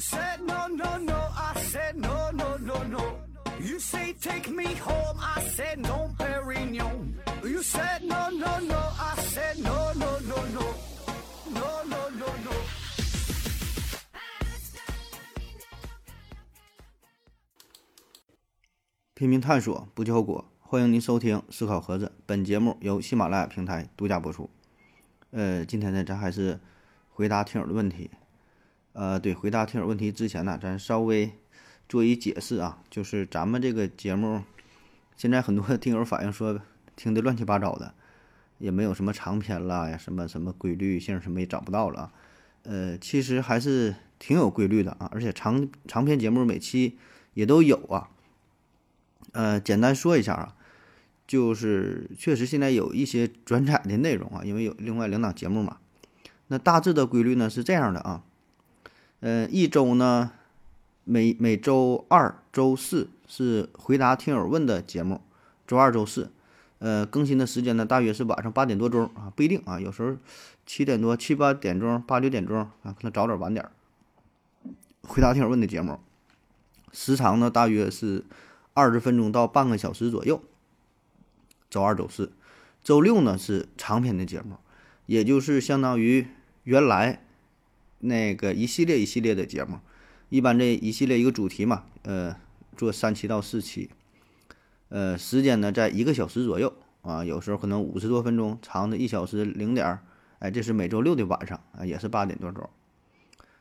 said no, no, no. I said no, no, no, no. You say take me home. I said no, Perignon. You said no, no, no. I said no, no, no, no. No, no, no, no. 拼命探索，不计后果。欢迎您收听《思考盒子》，本节目由喜马拉雅平台独家播出。呃，今天呢，咱还是回答听友的问题。呃，对，回答听友问题之前呢，咱稍微做一解释啊，就是咱们这个节目，现在很多听友反映说听的乱七八糟的，也没有什么长篇啦呀，什么什么规律性什么也找不到了啊。呃，其实还是挺有规律的啊，而且长长篇节目每期也都有啊。呃，简单说一下啊，就是确实现在有一些转载的内容啊，因为有另外两档节目嘛。那大致的规律呢是这样的啊，呃，一周呢每每周二、周四是回答听友问的节目，周二、周四，呃，更新的时间呢大约是晚上八点多钟啊，不一定啊，有时候七点多、七八点钟、八九点钟啊，可能早点晚点。回答听友问的节目，时长呢大约是。二十分钟到半个小时左右。周二、周四、周六呢是长篇的节目，也就是相当于原来那个一系列一系列的节目。一般这一系列一个主题嘛，呃，做三期到四期，呃，时间呢在一个小时左右啊，有时候可能五十多分钟，长的一小时零点儿。哎，这是每周六的晚上啊，也是八点多钟。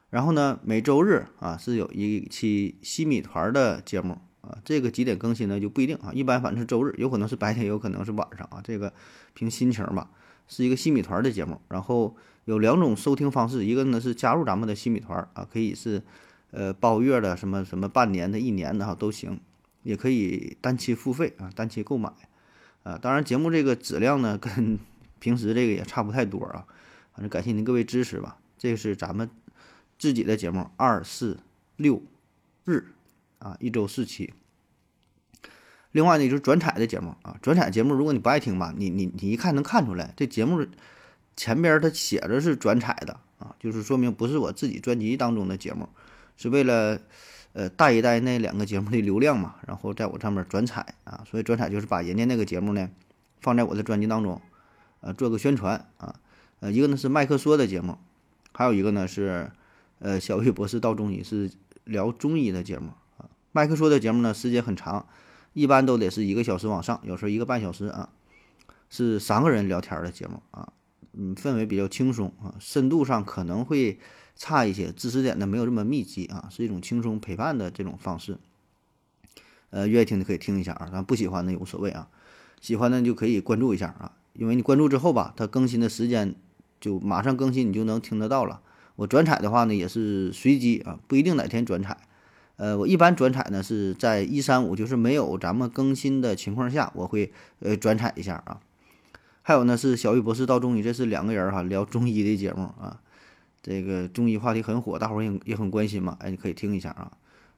然后呢，每周日啊是有一期西米团的节目。啊，这个几点更新呢就不一定啊，一般反正是周日，有可能是白天，有可能是晚上啊，这个凭心情吧。是一个西米团的节目，然后有两种收听方式，一个呢是加入咱们的新米团啊，可以是呃包月的，什么什么半年的、一年的哈都行，也可以单期付费啊，单期购买啊。当然节目这个质量呢跟 平时这个也差不太多啊，反正感谢您各位支持吧。这是咱们自己的节目，二四六日。啊，一周四期。另外呢，就是转采的节目啊，转采节目，如果你不爱听吧，你你你一看能看出来，这节目前边它写着是转采的啊，就是说明不是我自己专辑当中的节目，是为了呃带一带那两个节目的流量嘛，然后在我上面转采啊，所以转采就是把人家那个节目呢放在我的专辑当中，呃，做个宣传啊，呃，一个呢是麦克说的节目，还有一个呢是呃小玉博士道中医是聊中医的节目啊。麦克说的节目呢，时间很长，一般都得是一个小时往上，有时候一个半小时啊，是三个人聊天的节目啊，嗯，氛围比较轻松啊，深度上可能会差一些，知识点呢没有这么密集啊，是一种轻松陪伴的这种方式。呃，愿意听的可以听一下啊，咱不喜欢的也无所谓啊，喜欢的就可以关注一下啊，因为你关注之后吧，它更新的时间就马上更新，你就能听得到了。我转采的话呢，也是随机啊，不一定哪天转采。呃，我一般转采呢是在一三五，就是没有咱们更新的情况下，我会呃转采一下啊。还有呢是小雨博士到中医，这是两个人哈聊中医的节目啊。这个中医话题很火，大伙儿也也很关心嘛，哎，你可以听一下啊。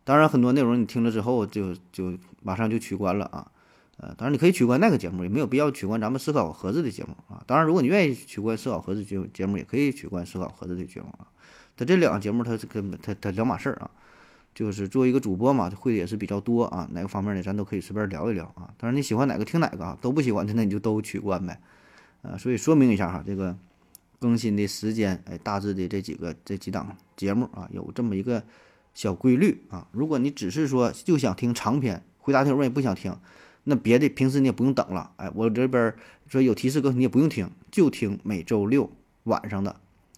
当然很多内容你听了之后就就马上就取关了啊。呃，当然你可以取关那个节目，也没有必要取关咱们思考盒子的节目啊。当然如果你愿意取关思考盒子节节目，也可以取关思考盒子的节目啊。它这两个节目它是跟它它两码事儿啊。就是做一个主播嘛，会的也是比较多啊，哪个方面的咱都可以随便聊一聊啊。当然你喜欢哪个听哪个啊，都不喜欢的那你就都取关呗，啊，所以说明一下哈，这个更新的时间，哎，大致的这几个这几档节目啊，有这么一个小规律啊。如果你只是说就想听长篇回答听问也不想听，那别的平时你也不用等了，哎，我这边说有提示歌你也不用听，就听每周六晚上的，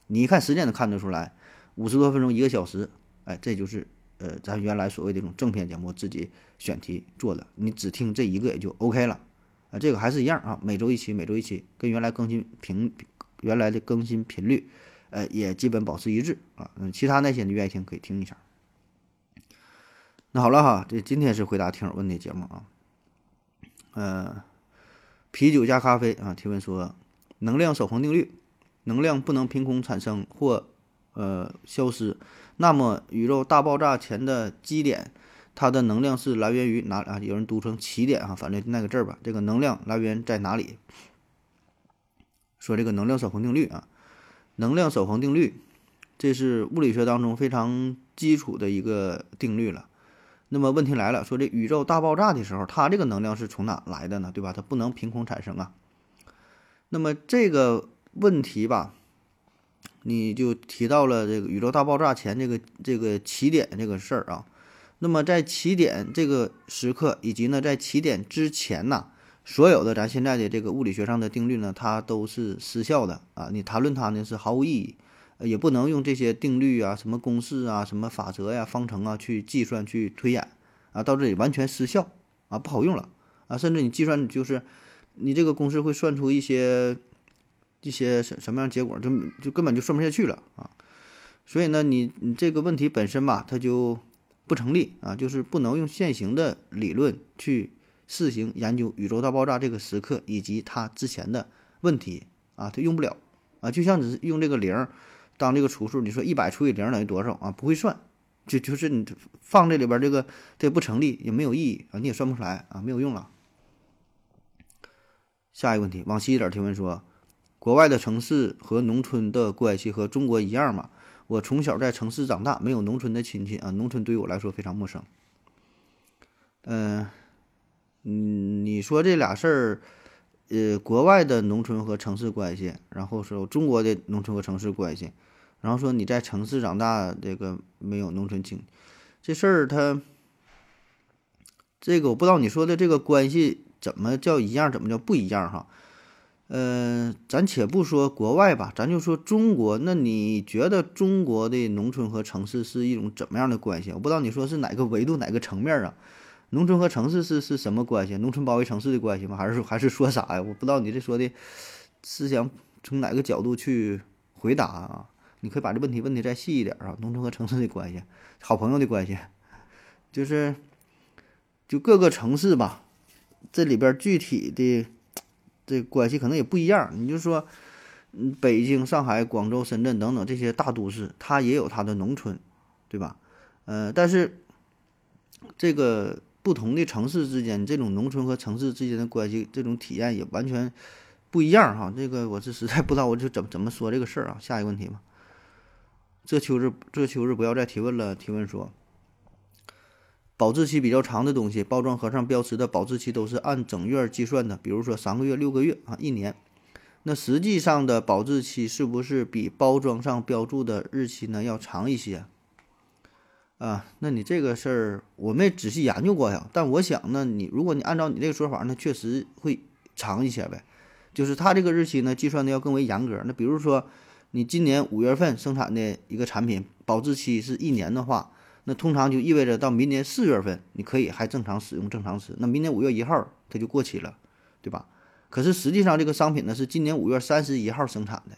你一看时间能看得出来，五十多分钟一个小时，哎，这就是。呃，咱原来所谓的这种正片节目，自己选题做的，你只听这一个也就 OK 了，啊，这个还是一样啊，每周一期，每周一期，跟原来更新频，原来的更新频率，呃，也基本保持一致啊。嗯，其他那些你愿意听可以听一下。那好了哈，这今天是回答听友问的节目啊。呃，啤酒加咖啡啊，提问说，能量守恒定律，能量不能凭空产生或呃消失。那么，宇宙大爆炸前的基点，它的能量是来源于哪啊？有人读成起点啊，反正那个字儿吧。这个能量来源在哪里？说这个能量守恒定律啊，能量守恒定律，这是物理学当中非常基础的一个定律了。那么问题来了，说这宇宙大爆炸的时候，它这个能量是从哪来的呢？对吧？它不能凭空产生啊。那么这个问题吧，你就提到了这个宇宙大爆炸前这个这个起点这个事儿啊。那么在起点这个时刻，以及呢在起点之前呢，所有的咱现在的这个物理学上的定律呢，它都是失效的啊。你谈论它呢是毫无意义。也不能用这些定律啊、什么公式啊、什么法则呀、方程啊去计算、去推演啊，到这里完全失效啊，不好用了啊，甚至你计算就是你这个公式会算出一些一些什什么样结果，就就根本就算不下去了啊。所以呢，你你这个问题本身吧，它就不成立啊，就是不能用现行的理论去试行研究宇宙大爆炸这个时刻以及它之前的问题啊，它用不了啊，就像只是用这个零。当这个除数，你说一百除以零等于多少啊？不会算，就就是你放这里边这个这不成立，也没有意义啊，你也算不出来啊，没有用了。下一个问题，往西一点提问说，国外的城市和农村的关系和中国一样吗？我从小在城市长大，没有农村的亲戚啊，农村对于我来说非常陌生。嗯，嗯，你说这俩事儿。呃，国外的农村和城市关系，然后说中国的农村和城市关系，然后说你在城市长大，这个没有农村亲，这事儿他，这个我不知道你说的这个关系怎么叫一样，怎么叫不一样哈？呃，咱且不说国外吧，咱就说中国，那你觉得中国的农村和城市是一种怎么样的关系？我不知道你说是哪个维度、哪个层面啊？农村和城市是是什么关系？农村包围城市的关系吗？还是还是说啥呀？我不知道你这说的，是想从哪个角度去回答啊？你可以把这问题问的再细一点啊。农村和城市的关系，好朋友的关系，就是就各个城市吧，这里边具体的这关系可能也不一样。你就说，嗯，北京、上海、广州、深圳等等这些大都市，它也有它的农村，对吧？呃，但是这个。不同的城市之间，这种农村和城市之间的关系，这种体验也完全不一样哈。这个我是实在不知道，我就怎么怎么说这个事儿啊。下一个问题吧。这秋日，这秋日不要再提问了。提问说，保质期比较长的东西，包装盒上标识的保质期都是按整月计算的，比如说三个月、六个月啊，一年。那实际上的保质期是不是比包装上标注的日期呢要长一些？啊，那你这个事儿我没仔细研究过呀，但我想呢，你如果你按照你这个说法，那确实会长一些呗。就是它这个日期呢，计算的要更为严格。那比如说，你今年五月份生产的一个产品，保质期是一年的话，那通常就意味着到明年四月份你可以还正常使用、正常吃。那明年五月一号它就过期了，对吧？可是实际上这个商品呢是今年五月三十一号生产的。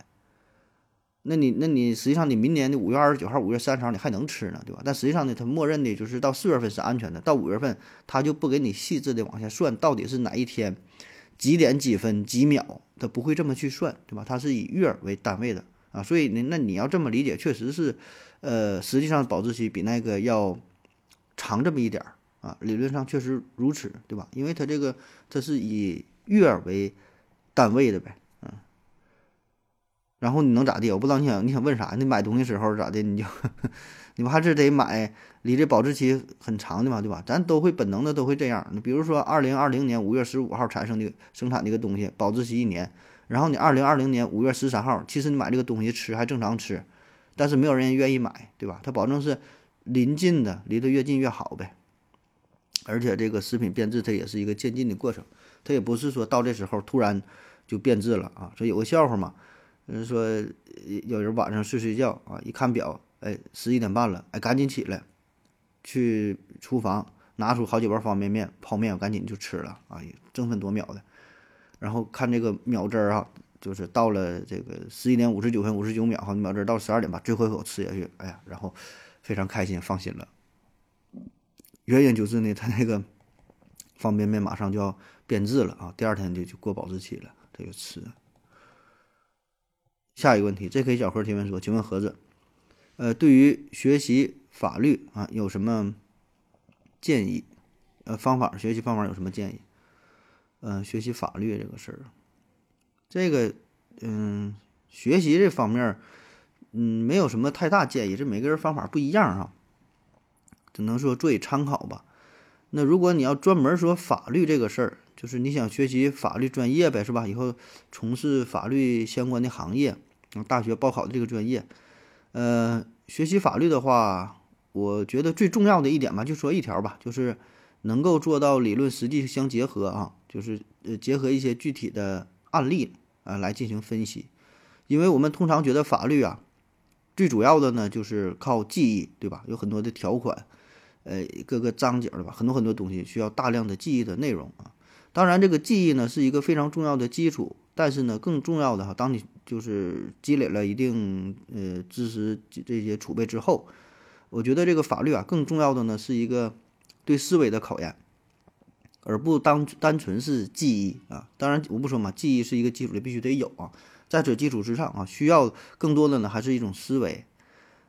那你那你实际上你明年的五月二十九号、五月三十号你还能吃呢，对吧？但实际上呢，它默认的就是到四月份是安全的，到五月份它就不给你细致的往下算到底是哪一天、几点几分几秒，它不会这么去算，对吧？它是以月为单位的啊，所以呢，那你要这么理解，确实是，呃，实际上保质期比那个要长这么一点儿啊，理论上确实如此，对吧？因为它这个它是以月为单位的呗。嗯然后你能咋地？我不知道你想你想问啥？你买东西时候咋的？你就 你不还是得买离这保质期很长的嘛，对吧？咱都会本能的都会这样。你比如说，二零二零年五月十五号产生的生产的一个东西，保质期一年。然后你二零二零年五月十三号，其实你买这个东西吃还正常吃，但是没有人愿意买，对吧？它保证是临近的，离得越近越好呗。而且这个食品变质它也是一个渐进的过程，它也不是说到这时候突然就变质了啊。所以有个笑话嘛。就是说，有人晚上睡睡觉啊，一看表，哎，十一点半了，哎，赶紧起来，去厨房拿出好几包方便面、泡面，赶紧就吃了啊，争分夺秒的。然后看这个秒针儿啊，就是到了这个十一点五十九分五十九秒哈，秒针到十二点把最后一口吃下去，哎呀，然后非常开心，放心了。原因就是呢，他那个方便面马上就要变质了啊，第二天就就过保质期了，他就吃。下一个问题，J.K. 小何提问说：“请问盒子，呃，对于学习法律啊，有什么建议？呃，方法学习方法有什么建议？呃，学习法律这个事儿，这个，嗯，学习这方面，嗯，没有什么太大建议，这每个人方法不一样哈。只能说做以参考吧。那如果你要专门说法律这个事儿，就是你想学习法律专业呗，是吧？以后从事法律相关的行业，大学报考的这个专业，呃，学习法律的话，我觉得最重要的一点吧，就说一条吧，就是能够做到理论实际相结合啊，就是呃结合一些具体的案例啊来进行分析，因为我们通常觉得法律啊，最主要的呢就是靠记忆，对吧？有很多的条款，呃，各个章节对吧？很多很多东西需要大量的记忆的内容啊。当然，这个记忆呢是一个非常重要的基础，但是呢，更重要的哈，当你就是积累了一定呃知识这些储备之后，我觉得这个法律啊，更重要的呢是一个对思维的考验，而不单单纯是记忆啊。当然，我不说嘛，记忆是一个基础的，必须得有啊。在这基础之上啊，需要更多的呢还是一种思维。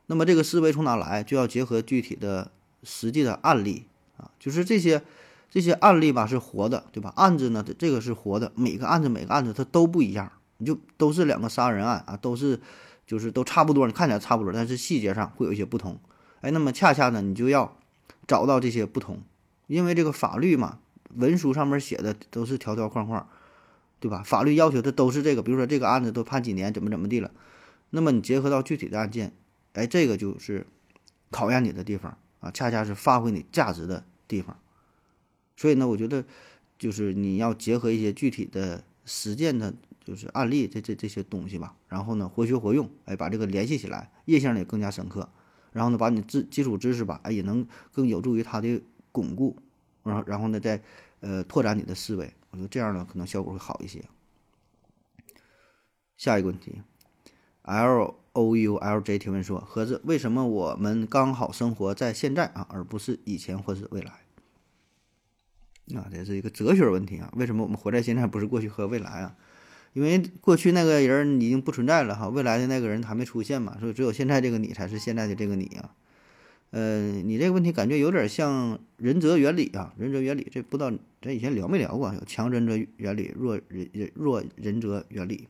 那么这个思维从哪来？就要结合具体的实际的案例啊，就是这些。这些案例吧是活的，对吧？案子呢，这个是活的，每个案子每个案子它都不一样，你就都是两个杀人案啊，都是就是都差不多，你看起来差不多，但是细节上会有一些不同。哎，那么恰恰呢，你就要找到这些不同，因为这个法律嘛，文书上面写的都是条条框框，对吧？法律要求的都是这个，比如说这个案子都判几年，怎么怎么地了，那么你结合到具体的案件，哎，这个就是考验你的地方啊，恰恰是发挥你价值的地方。所以呢，我觉得就是你要结合一些具体的实践的，就是案例这这这些东西吧，然后呢，活学活用，哎，把这个联系起来，印象也更加深刻。然后呢，把你知基础知识吧，哎，也能更有助于它的巩固。然后，然后呢，再呃拓展你的思维。我觉得这样呢，可能效果会好一些。下一个问题，L O U L J 提问说：盒子，为什么我们刚好生活在现在啊，而不是以前或是未来？啊，这是一个哲学问题啊！为什么我们活在现在，不是过去和未来啊？因为过去那个人已经不存在了哈，未来的那个人还没出现嘛，所以只有现在这个你才是现在的这个你啊。呃，你这个问题感觉有点像仁泽原理啊，仁泽原理这不知道咱以前聊没聊过？有强仁泽原理，弱仁弱仁泽原理，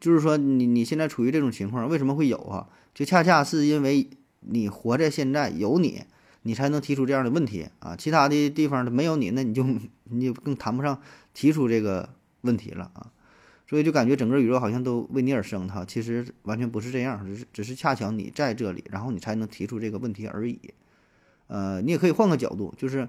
就是说你你现在处于这种情况，为什么会有啊？就恰恰是因为你活在现在，有你。你才能提出这样的问题啊！其他的地方没有你，那你就你就更谈不上提出这个问题了啊！所以就感觉整个宇宙好像都为你而生，哈，其实完全不是这样，只是只是恰巧你在这里，然后你才能提出这个问题而已。呃，你也可以换个角度，就是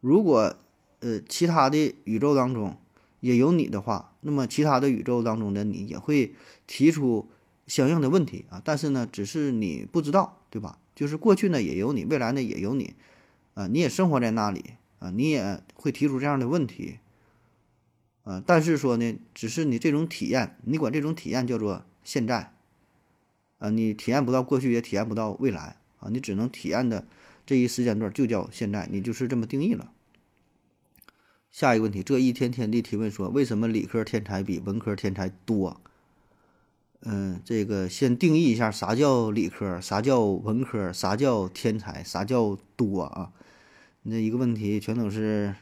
如果呃其他的宇宙当中也有你的话，那么其他的宇宙当中的你也会提出相应的问题啊！但是呢，只是你不知道，对吧？就是过去呢也有你，未来呢也有你，啊，你也生活在那里啊，你也会提出这样的问题，啊，但是说呢，只是你这种体验，你管这种体验叫做现在，啊，你体验不到过去，也体验不到未来，啊，你只能体验的这一时间段就叫现在，你就是这么定义了。下一个问题，这一天天地提问说，为什么理科天才比文科天才多？嗯，这个先定义一下啥叫理科，啥叫文科，啥叫天才，啥叫多啊？那一个问题全都是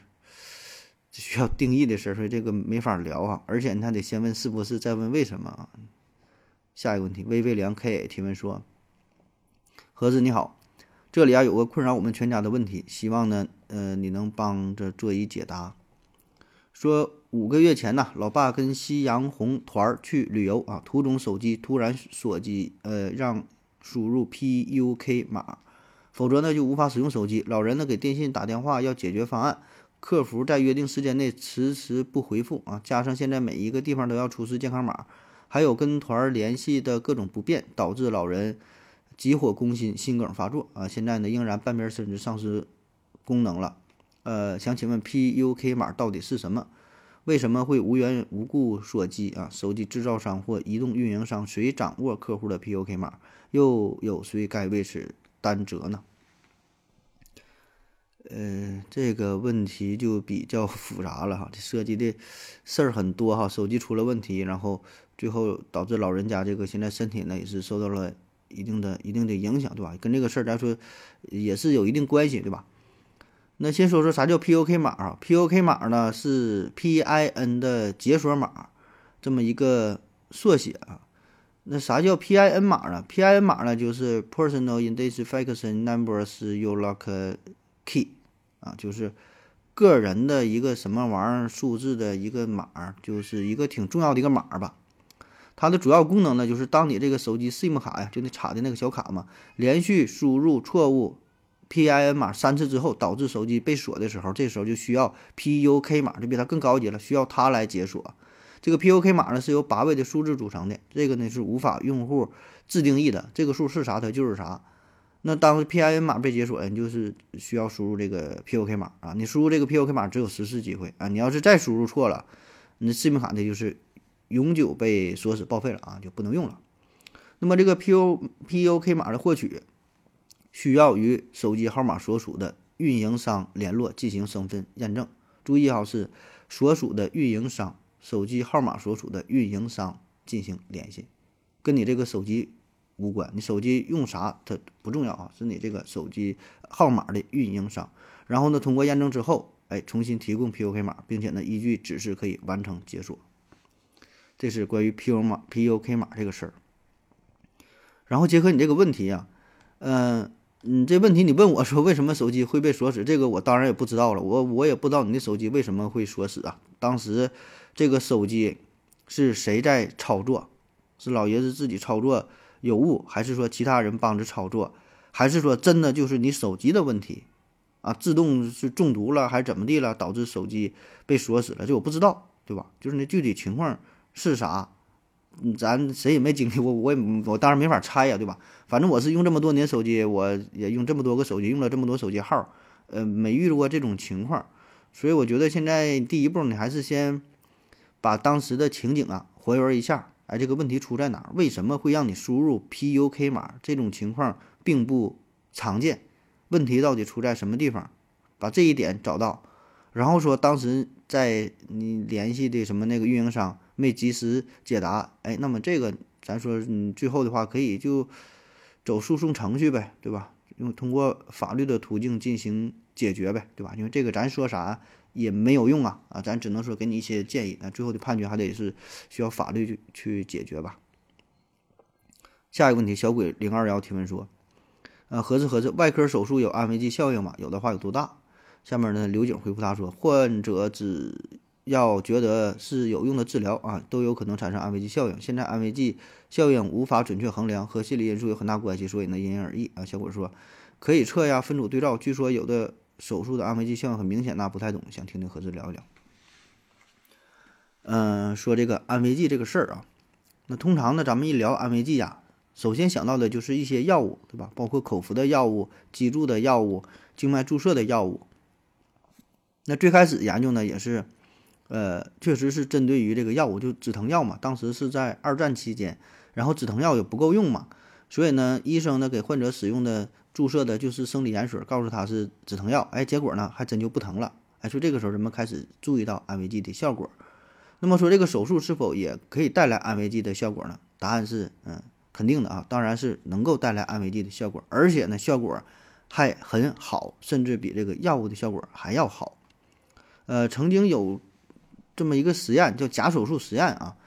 需要定义的事儿，所以这个没法聊啊。而且你还得先问是不是，再问为什么啊？下一个问题，微微凉 K 提问说：盒子你好，这里啊有个困扰我们全家的问题，希望呢，呃，你能帮着做一解答。说五个月前呢，老爸跟夕阳红团去旅游啊，途中手机突然锁机，呃，让输入 PUK 码，否则呢就无法使用手机。老人呢给电信打电话要解决方案，客服在约定时间内迟迟不回复啊，加上现在每一个地方都要出示健康码，还有跟团联系的各种不便，导致老人急火攻心，心梗发作啊，现在呢仍然半边身子丧失功能了。呃，想请问 PUK 码到底是什么？为什么会无缘无故锁机啊？手机制造商或移动运营商谁掌握客户的 PUK 码？又有谁该为此担责呢？呃，这个问题就比较复杂了哈，这涉及的事儿很多哈。手机出了问题，然后最后导致老人家这个现在身体呢也是受到了一定的一定的影响，对吧？跟这个事儿咱说也是有一定关系，对吧？那先说说啥叫 POK 码啊？POK 码呢是 PIN 的解锁码，这么一个缩写啊。那啥叫 PIN 码呢？PIN 码呢就是 Personal Identification Numbers Unique Key 啊，就是个人的一个什么玩意儿数字的一个码，就是一个挺重要的一个码吧。它的主要功能呢，就是当你这个手机 SIM 卡呀，就那插的那个小卡嘛，连续输入错误 PIN 码三次之后，导致手机被锁的时候，这时候就需要 PUK 码，就比它更高级了，需要它来解锁。这个 PUK 码呢是由八位的数字组成的，这个呢是无法用户自定义的，这个数是啥它就是啥。那当 PIN 码被解锁，你就是需要输入这个 PUK 码啊，你输入这个 PUK 码只有十次机会啊，你要是再输入错了，你的 SIM 卡呢就是永久被锁死报废了啊，就不能用了。那么这个 PU PUK 码的获取，需要与手机号码所属的运营商联络进行身份验证。注意哈，是所属的运营商。手机号码所属的运营商进行联系，跟你这个手机无关。你手机用啥它不重要啊，是你这个手机号码的运营商。然后呢，通过验证之后，哎，重新提供 PUK 码，并且呢，依据指示可以完成解锁。这是关于 PU 码 PUK 码这个事儿。然后结合你这个问题啊，嗯，你这问题你问我说为什么手机会被锁死？这个我当然也不知道了，我我也不知道你的手机为什么会锁死啊。当时。这个手机是谁在操作？是老爷子自己操作有误，还是说其他人帮着操作？还是说真的就是你手机的问题啊？自动是中毒了还是怎么地了，导致手机被锁死了？这我不知道，对吧？就是那具体情况是啥？咱谁也没经历过，我也我当然没法猜呀，对吧？反正我是用这么多年手机，我也用这么多个手机，用了这么多手机号，呃，没遇到过这种情况，所以我觉得现在第一步你还是先。把当时的情景啊还原一下，哎，这个问题出在哪儿？为什么会让你输入 PUK 码？这种情况并不常见，问题到底出在什么地方？把这一点找到，然后说当时在你联系的什么那个运营商没及时解答，哎，那么这个咱说，嗯，最后的话可以就走诉讼程序呗，对吧？用通过法律的途径进行解决呗，对吧？因为这个咱说啥？也没有用啊啊，咱只能说给你一些建议，那最后的判决还得是需要法律去去解决吧。下一个问题，小鬼零二幺提问说，呃，合适合适，外科手术有安慰剂效应吗？有的话有多大？下面呢，刘景回复他说，患者只要觉得是有用的治疗啊，都有可能产生安慰剂效应。现在安慰剂效应无法准确衡量，和心理因素有很大关系，所以呢因人而异啊。小鬼说，可以测呀，分组对照，据说有的。手术的安慰剂效应很明显，那不太懂，想听听何志聊一聊。嗯，说这个安慰剂这个事儿啊，那通常呢，咱们一聊安慰剂呀，首先想到的就是一些药物，对吧？包括口服的药物、脊柱的药物、静脉注射的药物。那最开始研究呢，也是，呃，确实是针对于这个药物，就止疼药嘛。当时是在二战期间，然后止疼药也不够用嘛，所以呢，医生呢给患者使用的。注射的就是生理盐水，告诉他是止疼药，哎，结果呢还真就不疼了，哎，说这个时候人们开始注意到安慰剂的效果。那么说这个手术是否也可以带来安慰剂的效果呢？答案是，嗯，肯定的啊，当然是能够带来安慰剂的效果，而且呢效果还很好，甚至比这个药物的效果还要好。呃，曾经有这么一个实验叫假手术实验啊，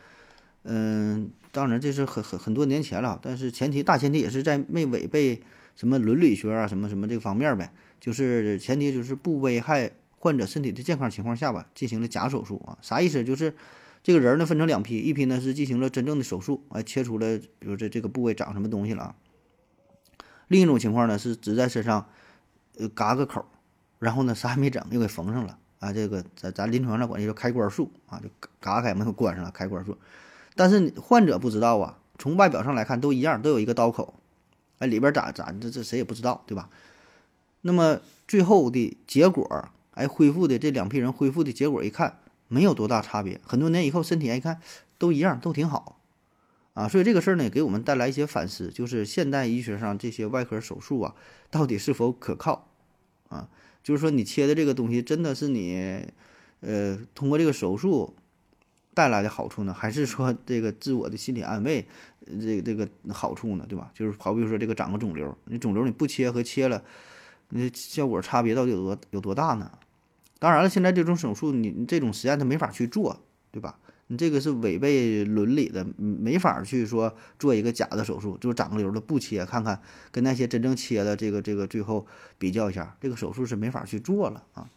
嗯，当然这是很很很多年前了，但是前提大前提也是在没违背。什么伦理学啊，什么什么这个方面呗，就是前提就是不危害患者身体的健康情况下吧，进行了假手术啊，啥意思？就是这个人呢分成两批，一批呢是进行了真正的手术，哎，切除了，比如这这个部位长什么东西了啊。另一种情况呢是只在身上，呃，嘎个口，然后呢啥也没整，又给缝上了啊。这个在咱临床上管这叫开关术啊，就嘎开门又关上了，开关术。但是患者不知道啊，从外表上来看都一样，都有一个刀口。哎，里边咋咋这这谁也不知道，对吧？那么最后的结果，哎，恢复的这两批人恢复的结果一看，没有多大差别。很多年以后，身体一看都一样，都挺好啊。所以这个事儿呢，给我们带来一些反思，就是现代医学上这些外科手术啊，到底是否可靠啊？就是说，你切的这个东西真的是你，呃，通过这个手术。带来的好处呢，还是说这个自我的心理安慰，这个这个好处呢，对吧？就是好比说这个长个肿瘤，你肿瘤你不切和切了，那效果差别到底有多有多大呢？当然了，现在这种手术你这种实验它没法去做，对吧？你这个是违背伦理的，没法去说做一个假的手术，就是长个瘤的不切，看看跟那些真正切的这个这个最后比较一下，这个手术是没法去做了啊。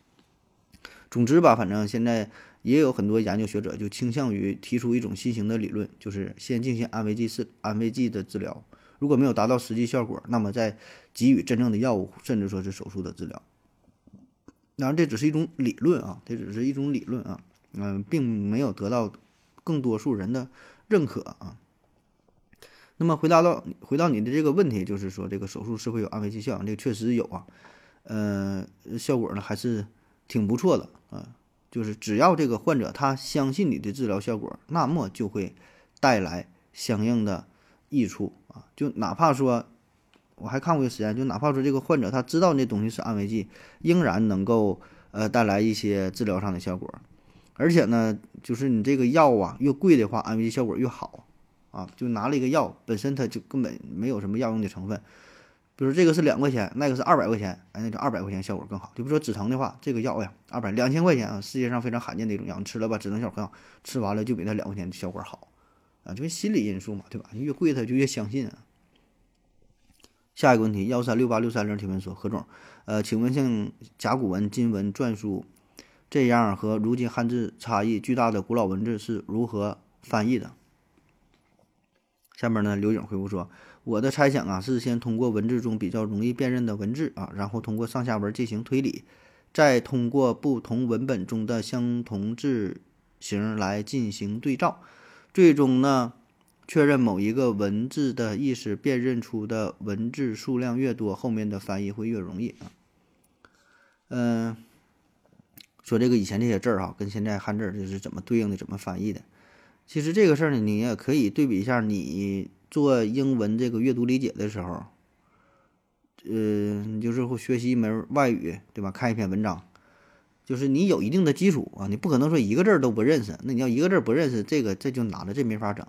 总之吧，反正现在也有很多研究学者就倾向于提出一种新型的理论，就是先进行安慰剂是安慰剂的治疗，如果没有达到实际效果，那么再给予真正的药物，甚至说是手术的治疗。当然，这只是一种理论啊，这只是一种理论啊，嗯，并没有得到。更多数人的认可啊。那么回答到回到你的这个问题，就是说这个手术是会有安慰剂效，这个确实有啊，呃，效果呢还是挺不错的啊。就是只要这个患者他相信你的治疗效果，那么就会带来相应的益处啊。就哪怕说我还看过一个实验，就哪怕说这个患者他知道那东西是安慰剂，仍然能够呃带来一些治疗上的效果。而且呢，就是你这个药啊，越贵的话，安慰剂效果越好，啊，就拿了一个药，本身它就根本没有什么药用的成分，比如这个是两块钱，那个是二百块钱，哎，那就二百块钱效果更好。就比如说止疼的话，这个药呀，二百两千块钱啊，世界上非常罕见的一种药，你吃了吧，止疼效果很好，吃完了就比那两块钱的效果好，啊，就是心理因素嘛，对吧？越贵他就越相信啊。下一个问题，幺三六八六三零提问说，何总，呃，请问像甲骨文、金文、篆书。这样和如今汉字差异巨大的古老文字是如何翻译的？下面呢，刘颖回复说：“我的猜想啊，是先通过文字中比较容易辨认的文字啊，然后通过上下文进行推理，再通过不同文本中的相同字形来进行对照，最终呢，确认某一个文字的意思，辨认出的文字数量越多，后面的翻译会越容易啊。”嗯。说这个以前这些字儿哈，跟现在汉字就是怎么对应的，怎么翻译的？其实这个事儿呢，你也可以对比一下，你做英文这个阅读理解的时候，呃，你就是会学习一门外语，对吧？看一篇文章，就是你有一定的基础啊，你不可能说一个字儿都不认识。那你要一个字儿不认识，这个这就难了，这没法整。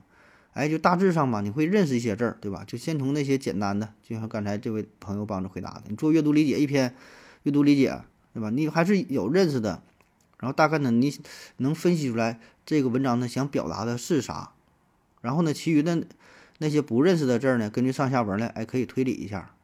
哎，就大致上吧，你会认识一些字儿，对吧？就先从那些简单的，就像刚才这位朋友帮着回答的，你做阅读理解一篇阅读理解。对吧？你还是有认识的，然后大概呢，你能分析出来这个文章呢想表达的是啥，然后呢，其余的那些不认识的字儿呢，根据上下文呢，哎，可以推理一下。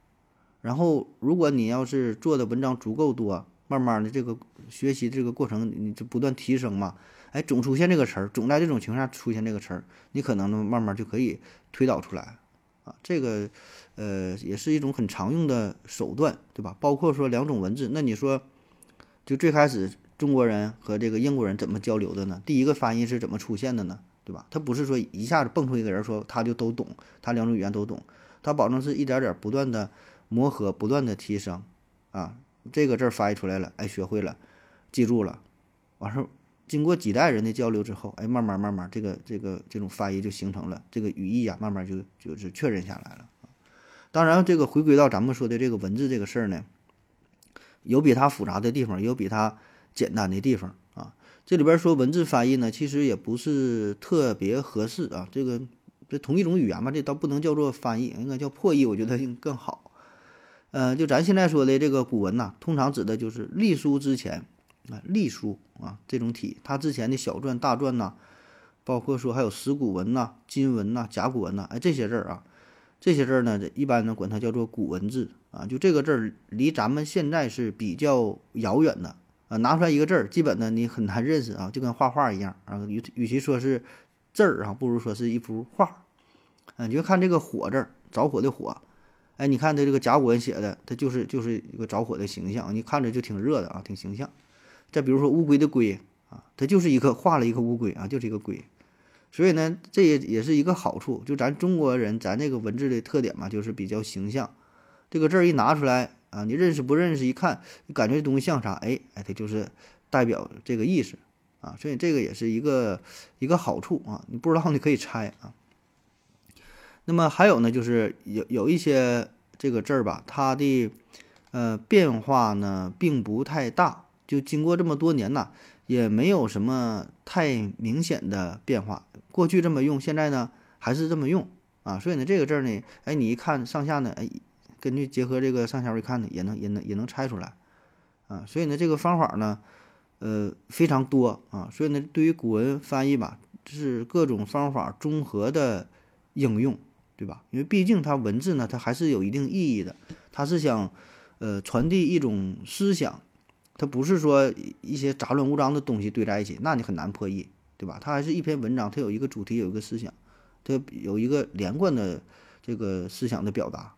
然后，如果你要是做的文章足够多，慢慢的这个学习这个过程，你就不断提升嘛，哎，总出现这个词儿，总在这种情况下出现这个词儿，你可能呢慢慢就可以推导出来啊。这个呃也是一种很常用的手段，对吧？包括说两种文字，那你说。就最开始中国人和这个英国人怎么交流的呢？第一个翻译是怎么出现的呢？对吧？他不是说一下子蹦出一个人说他就都懂，他两种语言都懂，他保证是一点点不断的磨合，不断的提升，啊，这个字翻译出来了，哎，学会了，记住了，完事儿经过几代人的交流之后，哎，慢慢慢慢这个这个这种翻译就形成了，这个语义啊，慢慢就就是确认下来了。当然，这个回归到咱们说的这个文字这个事儿呢。有比它复杂的地方，有比它简单的地方。这里边说文字翻译呢，其实也不是特别合适啊。这个这同一种语言嘛，这倒不能叫做翻译，应该叫破译，我觉得更好。呃，就咱现在说的这个古文呐，通常指的就是隶书之前啊，隶书啊这种体，它之前的小篆、大篆呐，包括说还有石鼓文呐、金文呐、甲骨文呐，哎这些字儿啊。这些字儿呢，一般呢管它叫做古文字啊，就这个字儿离咱们现在是比较遥远的啊，拿出来一个字儿，基本呢你很难认识啊，就跟画画一样啊，与与其说是字儿啊，不如说是一幅画啊。你就看这个火字儿，着火的火，哎，你看它这个甲骨文写的，它就是就是一个着火的形象，你看着就挺热的啊，挺形象。再比如说乌龟的龟啊，它就是一个画了一个乌龟啊，就是一个龟。所以呢，这也也是一个好处，就咱中国人，咱这个文字的特点嘛，就是比较形象。这个字儿一拿出来啊，你认识不认识？一看，你感觉这东西像啥？哎哎，它就是代表这个意思啊。所以这个也是一个一个好处啊。你不知道，你可以猜啊。那么还有呢，就是有有一些这个字儿吧，它的呃变化呢并不太大，就经过这么多年呐，也没有什么太明显的变化。过去这么用，现在呢还是这么用啊，所以呢这个字儿呢，哎，你一看上下呢，哎，根据结合这个上下文看呢，也能也能也能猜出来啊，所以呢这个方法呢，呃非常多啊，所以呢对于古文翻译吧，就是各种方法综合的应用，对吧？因为毕竟它文字呢，它还是有一定意义的，它是想呃传递一种思想，它不是说一些杂乱无章的东西堆在一起，那你很难破译，对吧？它还是一篇文章，它有一个主题，有一个思想，它有一个连贯的这个思想的表达。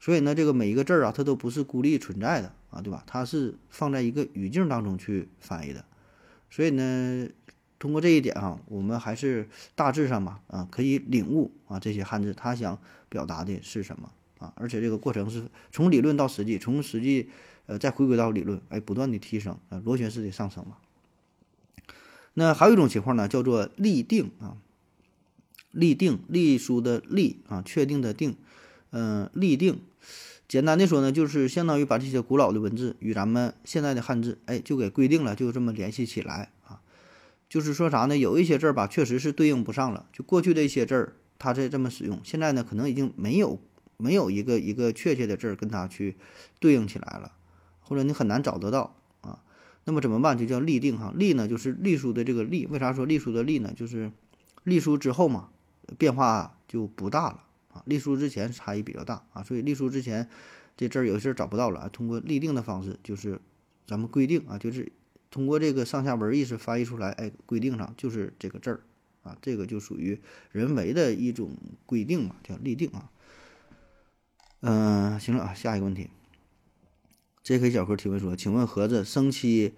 所以呢，这个每一个字儿啊，它都不是孤立存在的啊，对吧？它是放在一个语境当中去翻译的。所以呢，通过这一点啊，我们还是大致上吧，啊，可以领悟啊这些汉字它想表达的是什么啊。而且这个过程是从理论到实际，从实际呃再回归到理论，哎，不断的提升啊，螺旋式的上升嘛。那还有一种情况呢，叫做立定啊，立定，隶书的立啊，确定的定，嗯，立定。简单的说呢，就是相当于把这些古老的文字与咱们现在的汉字，哎，就给规定了，就这么联系起来啊。就是说啥呢？有一些字儿吧，确实是对应不上了。就过去的一些字儿，它在这么使用，现在呢，可能已经没有没有一个一个确切的字儿跟它去对应起来了，或者你很难找得到啊。那么怎么办？就叫立定哈。立呢，就是隶书的这个隶。为啥说隶书的隶呢？就是隶书之后嘛，变化就不大了。啊，隶书之前差异比较大啊，所以隶书之前这字儿有些找不到了，通过立定的方式，就是咱们规定啊，就是通过这个上下文意思翻译出来，哎，规定上就是这个字儿啊，这个就属于人为的一种规定嘛，叫立定啊。嗯，行了啊，下一个问题，J.K. 小哥提问说，请问盒子生漆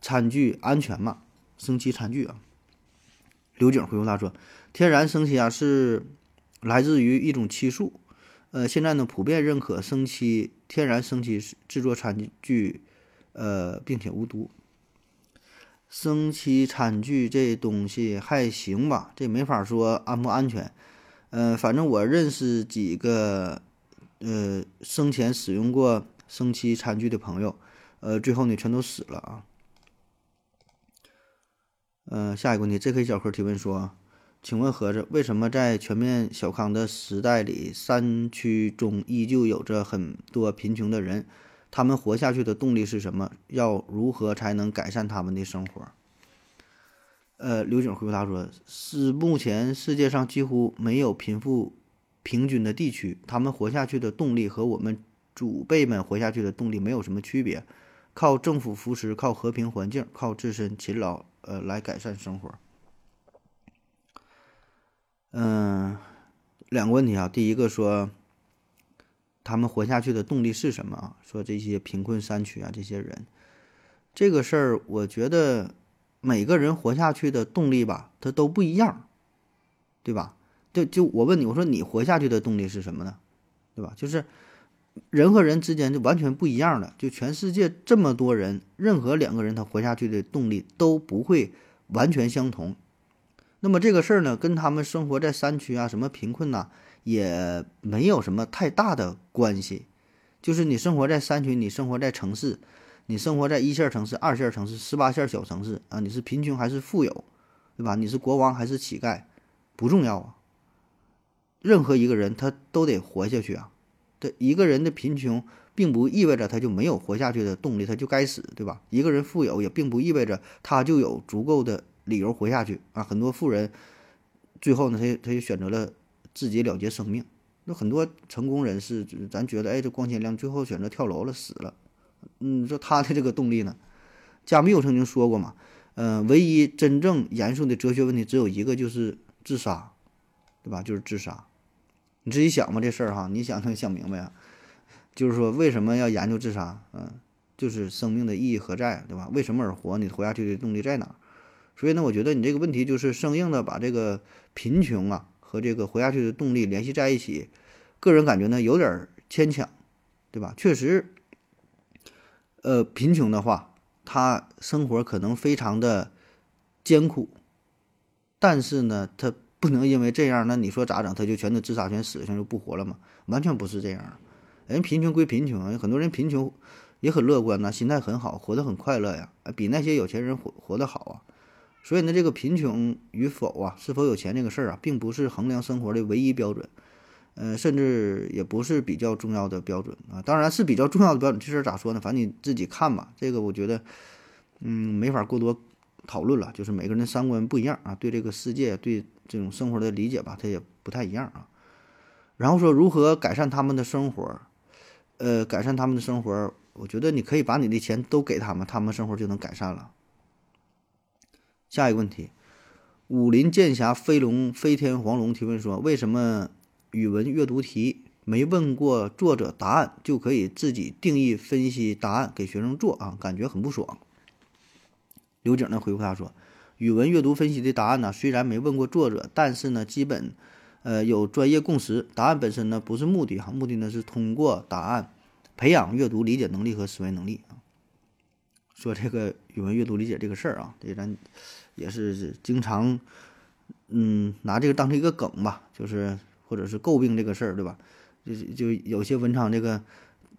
餐具安全吗？生漆餐具啊，刘景回复他说，天然生漆啊是。来自于一种漆树，呃，现在呢普遍认可生漆、天然生漆制作餐具，呃，并且无毒。生漆餐具这东西还行吧，这没法说安不安全。呃，反正我认识几个，呃，生前使用过生漆餐具的朋友，呃，最后呢全都死了啊。呃，下一个问题这 k 小何提问说。请问盒子，为什么在全面小康的时代里，山区中依旧有着很多贫穷的人？他们活下去的动力是什么？要如何才能改善他们的生活？呃，刘景回答说：“是目前世界上几乎没有贫富平均的地区，他们活下去的动力和我们祖辈们活下去的动力没有什么区别，靠政府扶持，靠和平环境，靠自身勤劳，呃，来改善生活。”嗯，两个问题啊。第一个说，他们活下去的动力是什么？说这些贫困山区啊，这些人，这个事儿，我觉得每个人活下去的动力吧，他都不一样，对吧？就就我问你，我说你活下去的动力是什么呢？对吧？就是人和人之间就完全不一样的，就全世界这么多人，任何两个人他活下去的动力都不会完全相同。那么这个事儿呢，跟他们生活在山区啊，什么贫困呐，也没有什么太大的关系。就是你生活在山区，你生活在城市，你生活在一线城市、二线城市、十八线小城市啊，你是贫穷还是富有，对吧？你是国王还是乞丐，不重要啊。任何一个人他都得活下去啊。对一个人的贫穷，并不意味着他就没有活下去的动力，他就该死，对吧？一个人富有，也并不意味着他就有足够的。理由活下去啊！很多富人最后呢，他他就选择了自己了结生命。那很多成功人士，咱觉得哎，这光鲜亮，最后选择跳楼了，死了。嗯，说他的这个动力呢？加缪曾经说过嘛，嗯，唯一真正严肃的哲学问题只有一个，就是自杀，对吧？就是自杀。你自己想吧，这事儿哈，你想能想明白啊？就是说，为什么要研究自杀？嗯，就是生命的意义何在，对吧？为什么而活？你活下去的动力在哪？所以呢，我觉得你这个问题就是生硬的把这个贫穷啊和这个活下去的动力联系在一起，个人感觉呢有点牵强，对吧？确实，呃，贫穷的话，他生活可能非常的艰苦，但是呢，他不能因为这样，那你说咋整？他就全都自杀，全死，全就不活了吗？完全不是这样。人贫穷归贫穷，很多人贫穷也很乐观呐，心态很好，活得很快乐呀，比那些有钱人活活得好啊。所以呢，这个贫穷与否啊，是否有钱这个事儿啊，并不是衡量生活的唯一标准，呃，甚至也不是比较重要的标准啊。当然是比较重要的标准，这事儿咋说呢？反正你自己看吧。这个我觉得，嗯，没法过多讨论了，就是每个人的三观不一样啊，对这个世界、对这种生活的理解吧，他也不太一样啊。然后说如何改善他们的生活，呃，改善他们的生活，我觉得你可以把你的钱都给他们，他们生活就能改善了。下一个问题，武林剑侠飞龙飞天黄龙提问说：为什么语文阅读题没问过作者答案就可以自己定义分析答案给学生做啊？感觉很不爽。刘景呢回复他说：语文阅读分析的答案呢，虽然没问过作者，但是呢，基本。呃，有专业共识，答案本身呢不是目的哈，目的呢是通过答案培养阅读理解能力和思维能力啊。说这个语文阅读理解这个事儿啊，这咱也是经常嗯拿这个当成一个梗吧，就是或者是诟病这个事儿，对吧？就就有些文章这个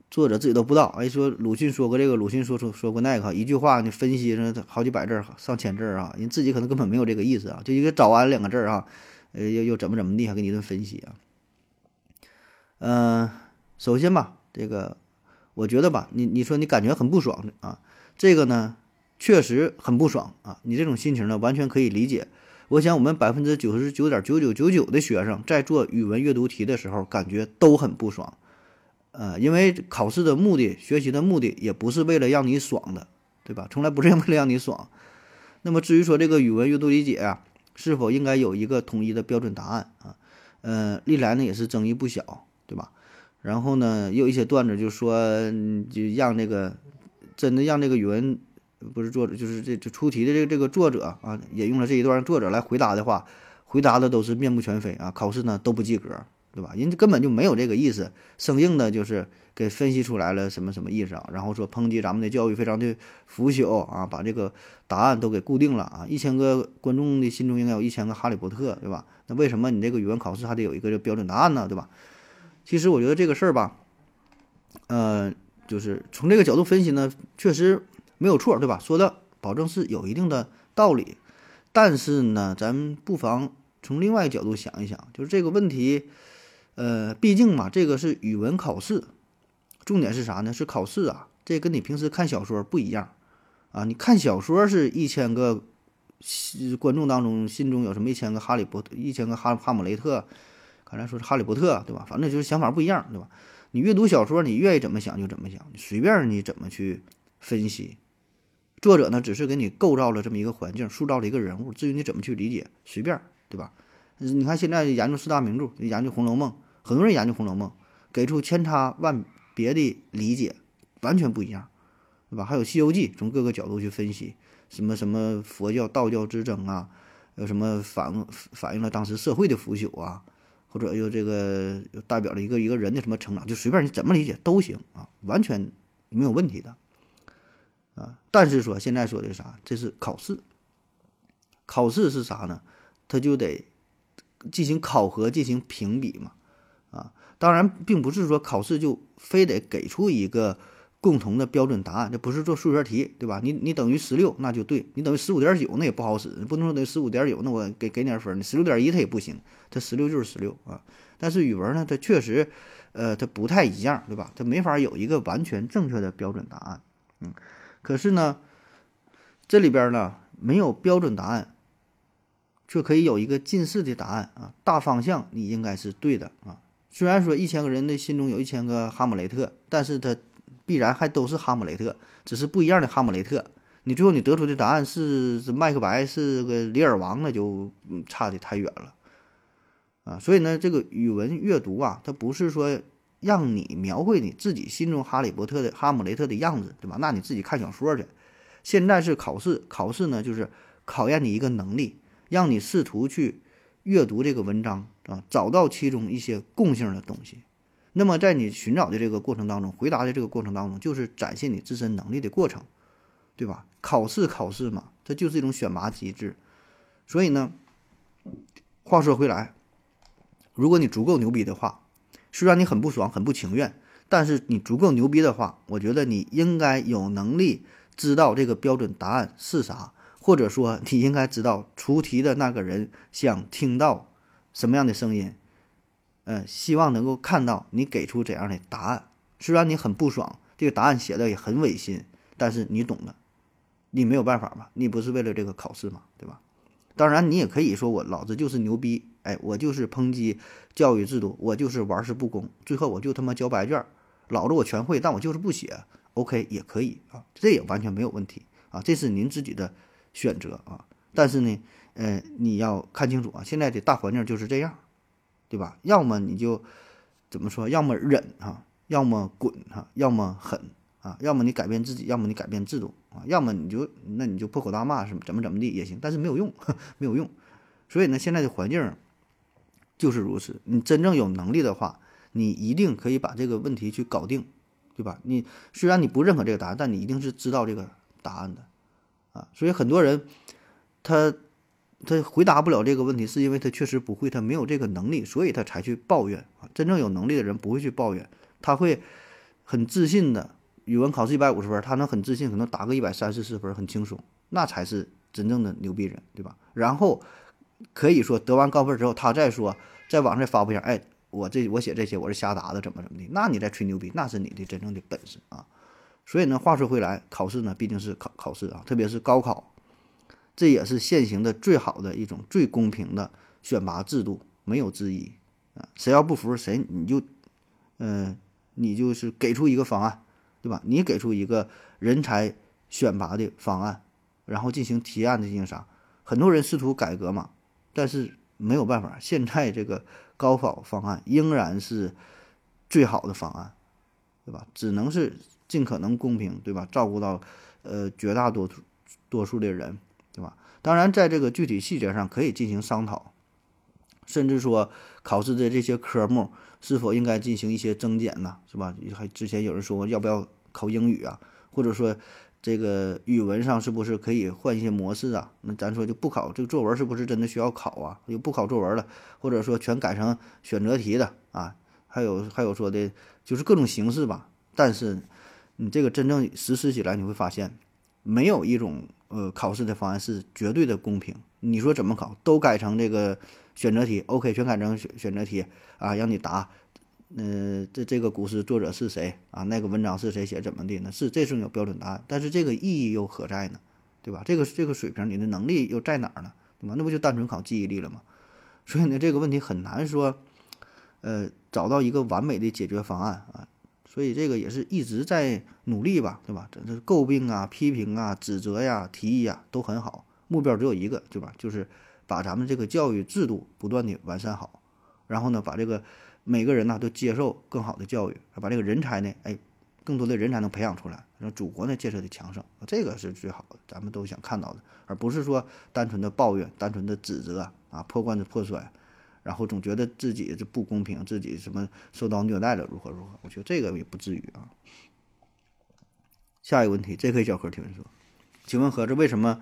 作者自己都不知道，哎，说鲁迅说过这个，鲁迅说说说过那个，一句话你分析上好几百字上千字啊，人自己可能根本没有这个意思啊，就一个早安两个字啊。呃，又又怎么怎么地，还给你一顿分析啊？嗯，首先吧，这个我觉得吧，你你说你感觉很不爽啊，这个呢确实很不爽啊，你这种心情呢完全可以理解。我想我们百分之九十九点九九九九的学生在做语文阅读题的时候，感觉都很不爽。呃，因为考试的目的、学习的目的也不是为了让你爽的，对吧？从来不是 为了让你爽。那么至于说这个语文阅读理解啊。是否应该有一个统一的标准答案啊？呃，历来呢也是争议不小，对吧？然后呢，有一些段子就说，就让那个真的让这个语文不是作者，就是这这出题的这个这个作者啊，引用了这一段作者来回答的话，回答的都是面目全非啊，考试呢都不及格。对吧？人家根本就没有这个意思，生硬的就是给分析出来了什么什么意思啊？然后说抨击咱们的教育非常的腐朽啊，把这个答案都给固定了啊！一千个观众的心中应该有一千个哈利波特，对吧？那为什么你这个语文考试还得有一个标准答案呢？对吧？其实我觉得这个事儿吧，呃，就是从这个角度分析呢，确实没有错，对吧？说的保证是有一定的道理，但是呢，咱不妨从另外一个角度想一想，就是这个问题。呃，毕竟嘛，这个是语文考试，重点是啥呢？是考试啊，这跟你平时看小说不一样啊。你看小说是一千个观众当中心中有什么一千个哈利波特，一千个哈哈姆雷特，刚才说是哈利波特，对吧？反正就是想法不一样，对吧？你阅读小说，你愿意怎么想就怎么想，随便你怎么去分析。作者呢，只是给你构造了这么一个环境，塑造了一个人物，至于你怎么去理解，随便，对吧？你看现在研究四大名著，研究《红楼梦》。很多人研究《红楼梦》，给出千差万别的理解，完全不一样，对吧？还有《西游记》，从各个角度去分析，什么什么佛教、道教之争啊，有什么反反映了当时社会的腐朽啊，或者有这个代表了一个一个人的什么成长，就随便你怎么理解都行啊，完全没有问题的啊。但是说现在说的啥？这是考试，考试是啥呢？他就得进行考核，进行评比嘛。啊，当然，并不是说考试就非得给出一个共同的标准答案，这不是做数学题，对吧？你你等于十六，那就对；你等于十五点九，那也不好使。你不能说等于十五点九，那我给给点分。你十六点一，它也不行，它十六就是十六啊。但是语文呢，它确实，呃，它不太一样，对吧？它没法有一个完全正确的标准答案。嗯，可是呢，这里边呢没有标准答案，却可以有一个近似的答案啊。大方向你应该是对的啊。虽然说一千个人的心中有一千个哈姆雷特，但是他必然还都是哈姆雷特，只是不一样的哈姆雷特。你最后你得出的答案是是麦克白是个里尔王，那就差的太远了啊！所以呢，这个语文阅读啊，它不是说让你描绘你自己心中哈利波特的哈姆雷特的样子，对吧？那你自己看小说去。现在是考试，考试呢就是考验你一个能力，让你试图去。阅读这个文章啊，找到其中一些共性的东西。那么，在你寻找的这个过程当中，回答的这个过程当中，就是展现你自身能力的过程，对吧？考试考试嘛，它就是一种选拔机制。所以呢，话说回来，如果你足够牛逼的话，虽然你很不爽、很不情愿，但是你足够牛逼的话，我觉得你应该有能力知道这个标准答案是啥。或者说，你应该知道出题的那个人想听到什么样的声音，嗯，希望能够看到你给出怎样的答案。虽然你很不爽，这个答案写的也很违心，但是你懂的，你没有办法嘛，你不是为了这个考试嘛，对吧？当然，你也可以说我老子就是牛逼，哎，我就是抨击教育制度，我就是玩世不恭，最后我就他妈交白卷，老子我全会，但我就是不写，OK 也可以啊，这也完全没有问题啊，这是您自己的选择啊。但是呢，呃，你要看清楚啊，现在的大环境就是这样，对吧？要么你就怎么说，要么忍哈，要么滚哈，要么狠啊，要么你改变自己，要么你改变制度。啊，要么你就那你就破口大骂什么怎么怎么地也行，但是没有用，没有用。所以呢，现在的环境就是如此。你真正有能力的话，你一定可以把这个问题去搞定，对吧？你虽然你不认可这个答案，但你一定是知道这个答案的啊。所以很多人他他回答不了这个问题，是因为他确实不会，他没有这个能力，所以他才去抱怨啊。真正有能力的人不会去抱怨，他会很自信的。语文考试一百五十分，他能很自信，可能答个一百三十四分，很轻松，那才是真正的牛逼人，对吧？然后可以说得完高分之后，他再说在网上发布一下，哎，我这我写这些我是瞎答的，怎么怎么的，那你在吹牛逼，那是你的真正的本事啊。所以呢，话说回来，考试呢毕竟是考考试啊，特别是高考，这也是现行的最好的一种最公平的选拔制度，没有之一啊。谁要不服谁，你就嗯，你就是给出一个方案。对吧？你给出一个人才选拔的方案，然后进行提案的进行啥？很多人试图改革嘛，但是没有办法。现在这个高考方案仍然是最好的方案，对吧？只能是尽可能公平，对吧？照顾到呃绝大多数多数的人，当然，在这个具体细节上可以进行商讨，甚至说考试的这些科目是否应该进行一些增减呢？是吧？还之前有人说要不要？考英语啊，或者说这个语文上是不是可以换一些模式啊？那咱说就不考这个作文，是不是真的需要考啊？就不考作文了，或者说全改成选择题的啊？还有还有说的，就是各种形式吧。但是你这个真正实施起来，你会发现没有一种呃考试的方案是绝对的公平。你说怎么考都改成这个选择题，OK，全改成选选择题啊，让你答。嗯，这这个古诗作者是谁啊？那个文章是谁写？怎么的呢？是这是有标准答案，但是这个意义又何在呢？对吧？这个这个水平，你的能力又在哪儿呢？对吧？那不就单纯考记忆力了吗？所以呢，这个问题很难说，呃，找到一个完美的解决方案啊。所以这个也是一直在努力吧，对吧？这这诟病啊、批评啊、指责呀、提议呀都很好，目标只有一个，对吧？就是把咱们这个教育制度不断的完善好，然后呢，把这个。每个人呢都接受更好的教育，把这个人才呢，哎，更多的人才能培养出来，让祖国呢建设的强盛，这个是最好的，咱们都想看到的，而不是说单纯的抱怨、单纯的指责啊，破罐子破摔，然后总觉得自己这不公平，自己什么受到虐待了，如何如何？我觉得这个也不至于啊。下一个问题，这可以教科提问说，请问盒子为什么，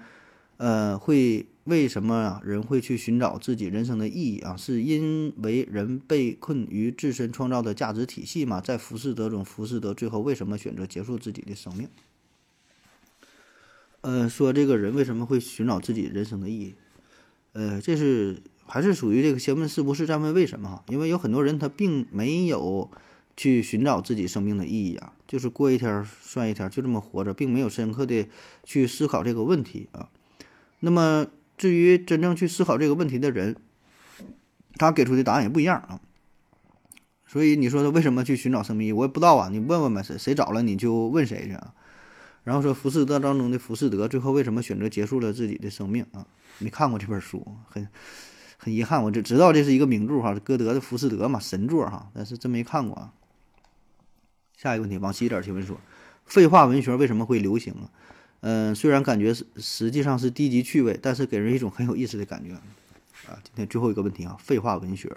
呃，会？为什么人会去寻找自己人生的意义啊？是因为人被困于自身创造的价值体系吗？在浮士德中，浮士德最后为什么选择结束自己的生命？呃，说这个人为什么会寻找自己人生的意义？呃，这是还是属于这个先问是不是再问为什么哈？因为有很多人他并没有去寻找自己生命的意义啊，就是过一天算一天，就这么活着，并没有深刻的去思考这个问题啊。那么。至于真正去思考这个问题的人，他给出的答案也不一样啊。所以你说他为什么去寻找生命意义，我也不知道啊。你问问呗，谁谁找了你就问谁去啊。然后说浮士德当中的浮士德最后为什么选择结束了自己的生命啊？没看过这本书，很很遗憾，我就知道这是一个名著哈，歌德的《浮士德》嘛，神作哈，但是真没看过啊。下一个问题，往西点提问说，废话文学为什么会流行啊？嗯，虽然感觉是实际上是低级趣味，但是给人一种很有意思的感觉啊。今天最后一个问题啊，废话文学。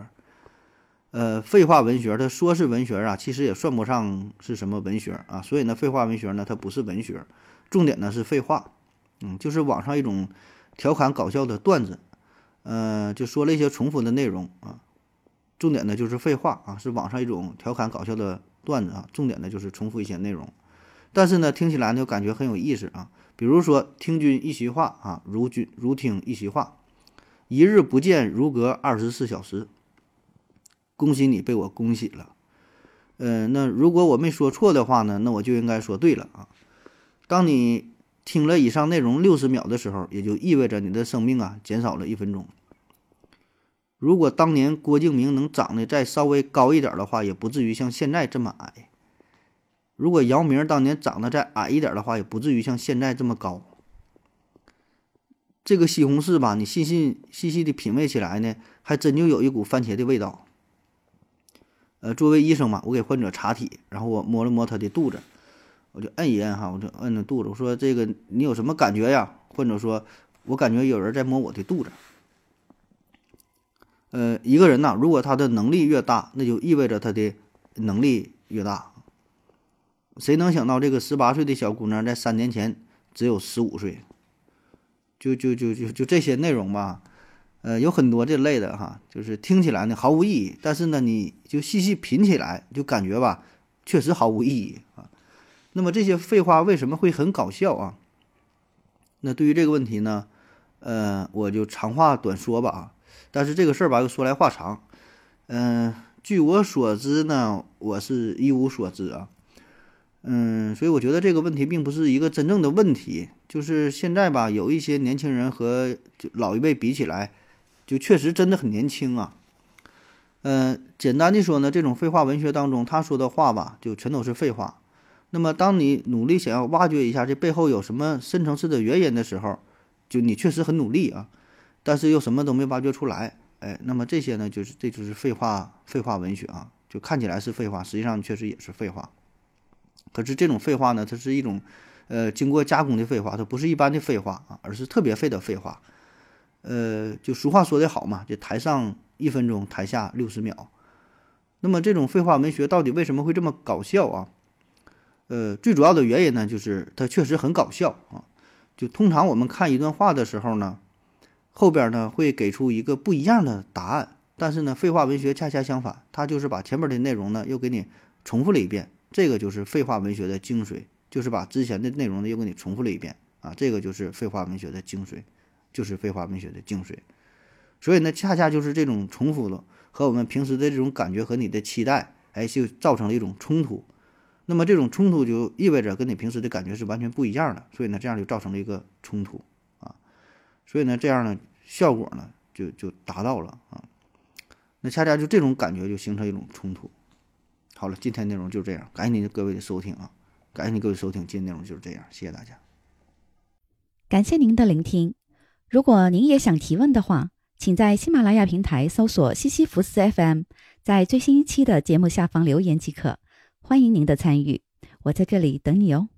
呃，废话文学，它说是文学啊，其实也算不上是什么文学啊。所以呢，废话文学呢，它不是文学，重点呢是废话，嗯，就是网上一种调侃搞笑的段子，呃，就说了一些重复的内容啊。重点呢就是废话啊，是网上一种调侃搞笑的段子啊。重点呢就是重复一些内容，但是呢，听起来呢感觉很有意思啊。比如说，听君一席话啊，如君如听一席话，一日不见如隔二十四小时。恭喜你被我恭喜了，嗯，那如果我没说错的话呢，那我就应该说对了啊。当你听了以上内容六十秒的时候，也就意味着你的生命啊减少了一分钟。如果当年郭敬明能长得再稍微高一点的话，也不至于像现在这么矮。如果姚明当年长得再矮一点的话，也不至于像现在这么高。这个西红柿吧，你细细细细的品味起来呢，还真就有一股番茄的味道。呃，作为医生嘛，我给患者查体，然后我摸了摸他的肚子，我就摁一摁哈，我就摁着肚子，我说这个你有什么感觉呀？患者说，我感觉有人在摸我的肚子。呃，一个人呐，如果他的能力越大，那就意味着他的能力越大。谁能想到这个十八岁的小姑娘在三年前只有十五岁？就就就就就这些内容吧，呃，有很多这类的哈，就是听起来呢毫无意义，但是呢，你就细细品起来，就感觉吧，确实毫无意义啊。那么这些废话为什么会很搞笑啊？那对于这个问题呢，呃，我就长话短说吧啊。但是这个事儿吧，又说来话长。嗯，据我所知呢，我是一无所知啊。嗯，所以我觉得这个问题并不是一个真正的问题。就是现在吧，有一些年轻人和老一辈比起来，就确实真的很年轻啊。嗯，简单的说呢，这种废话文学当中，他说的话吧，就全都是废话。那么，当你努力想要挖掘一下这背后有什么深层次的原因的时候，就你确实很努力啊。但是又什么都没挖掘出来，哎，那么这些呢，就是这就是废话，废话文学啊，就看起来是废话，实际上确实也是废话。可是这种废话呢，它是一种，呃，经过加工的废话，它不是一般的废话啊，而是特别废的废话。呃，就俗话说得好嘛，就台上一分钟，台下六十秒。那么这种废话文学到底为什么会这么搞笑啊？呃，最主要的原因呢，就是它确实很搞笑啊。就通常我们看一段话的时候呢。后边呢会给出一个不一样的答案，但是呢，废话文学恰恰相反，它就是把前面的内容呢又给你重复了一遍，这个就是废话文学的精髓，就是把之前的内容呢又给你重复了一遍啊，这个就是废话文学的精髓，就是废话文学的精髓。所以呢，恰恰就是这种重复了和我们平时的这种感觉和你的期待，哎，就造成了一种冲突。那么这种冲突就意味着跟你平时的感觉是完全不一样的，所以呢，这样就造成了一个冲突啊。所以呢，这样呢。效果呢，就就达到了啊，那恰恰就这种感觉就形成一种冲突。好了，今天内容就这样，感谢您各位的收听啊，感谢您各位收听，今天内容就是这样，谢谢大家，感谢您的聆听。如果您也想提问的话，请在喜马拉雅平台搜索西西弗斯 FM，在最新一期的节目下方留言即可，欢迎您的参与，我在这里等你哦。